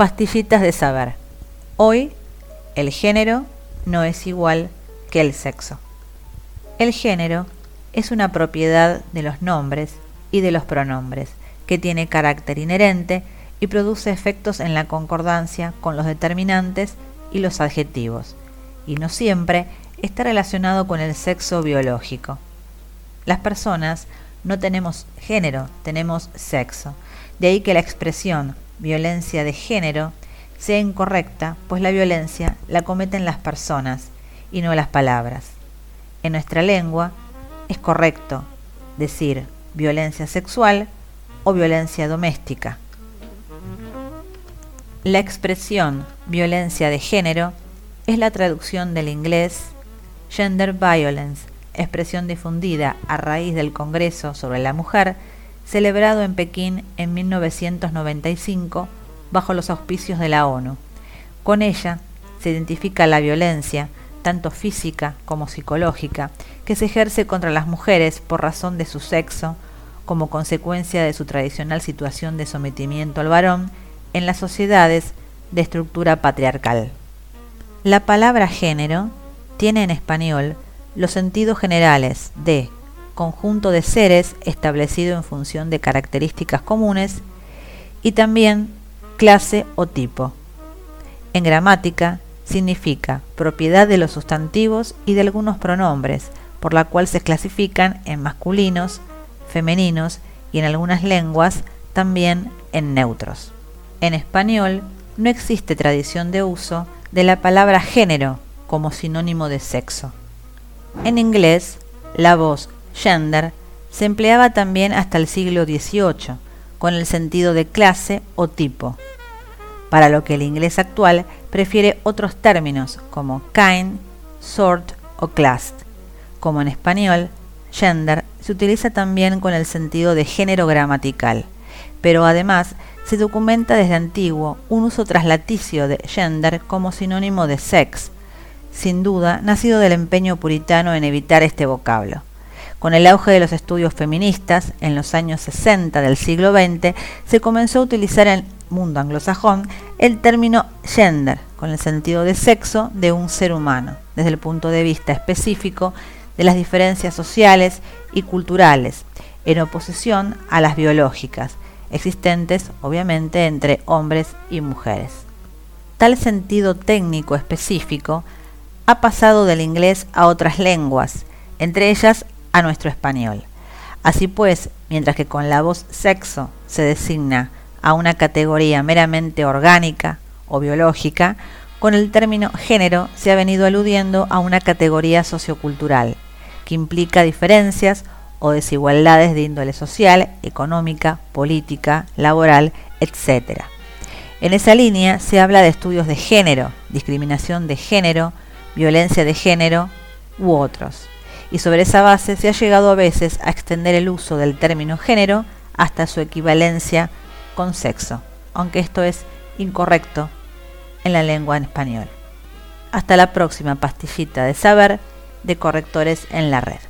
Pastillitas de saber. Hoy, el género no es igual que el sexo. El género es una propiedad de los nombres y de los pronombres, que tiene carácter inherente y produce efectos en la concordancia con los determinantes y los adjetivos, y no siempre está relacionado con el sexo biológico. Las personas no tenemos género, tenemos sexo. De ahí que la expresión violencia de género sea incorrecta, pues la violencia la cometen las personas y no las palabras. En nuestra lengua es correcto decir violencia sexual o violencia doméstica. La expresión violencia de género es la traducción del inglés gender violence, expresión difundida a raíz del Congreso sobre la Mujer, celebrado en Pekín en 1995 bajo los auspicios de la ONU. Con ella se identifica la violencia, tanto física como psicológica, que se ejerce contra las mujeres por razón de su sexo, como consecuencia de su tradicional situación de sometimiento al varón en las sociedades de estructura patriarcal. La palabra género tiene en español los sentidos generales de conjunto de seres establecido en función de características comunes y también clase o tipo. En gramática significa propiedad de los sustantivos y de algunos pronombres, por la cual se clasifican en masculinos, femeninos y en algunas lenguas también en neutros. En español no existe tradición de uso de la palabra género como sinónimo de sexo. En inglés, la voz gender se empleaba también hasta el siglo XVIII, con el sentido de clase o tipo, para lo que el inglés actual prefiere otros términos como kind, sort o class. Como en español, gender se utiliza también con el sentido de género gramatical, pero además se documenta desde antiguo un uso traslaticio de gender como sinónimo de sex, sin duda nacido del empeño puritano en evitar este vocablo. Con el auge de los estudios feministas, en los años 60 del siglo XX, se comenzó a utilizar en el mundo anglosajón el término gender, con el sentido de sexo de un ser humano, desde el punto de vista específico de las diferencias sociales y culturales, en oposición a las biológicas, existentes obviamente entre hombres y mujeres. Tal sentido técnico específico ha pasado del inglés a otras lenguas, entre ellas a nuestro español. Así pues, mientras que con la voz sexo se designa a una categoría meramente orgánica o biológica, con el término género se ha venido aludiendo a una categoría sociocultural, que implica diferencias o desigualdades de índole social, económica, política, laboral, etc. En esa línea se habla de estudios de género, discriminación de género, violencia de género u otros. Y sobre esa base se ha llegado a veces a extender el uso del término género hasta su equivalencia con sexo, aunque esto es incorrecto en la lengua en español. Hasta la próxima pastillita de saber de correctores en la red.